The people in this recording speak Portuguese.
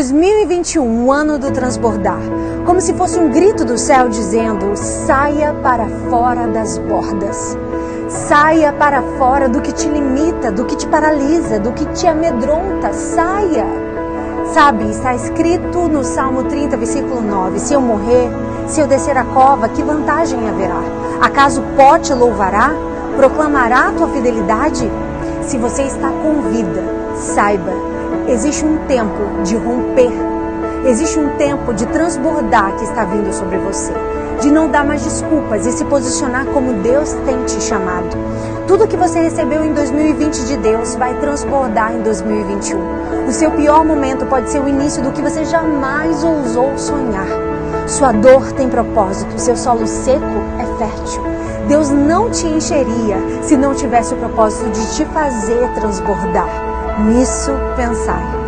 2021, um ano do transbordar, como se fosse um grito do céu dizendo: saia para fora das bordas. Saia para fora do que te limita, do que te paralisa, do que te amedronta. Saia. Sabe, está escrito no Salmo 30, versículo 9: Se eu morrer, se eu descer a cova, que vantagem haverá? Acaso pó te louvará? Proclamará a tua fidelidade? Se você está com vida, saiba, existe um tempo de romper, existe um tempo de transbordar que está vindo sobre você, de não dar mais desculpas e se posicionar como Deus tem te chamado. Tudo que você recebeu em 2020 de Deus vai transbordar em 2021. O seu pior momento pode ser o início do que você jamais ousou sonhar. Sua dor tem propósito, seu solo seco é fértil. Deus não te encheria se não tivesse o propósito de te fazer transbordar. Nisso pensai.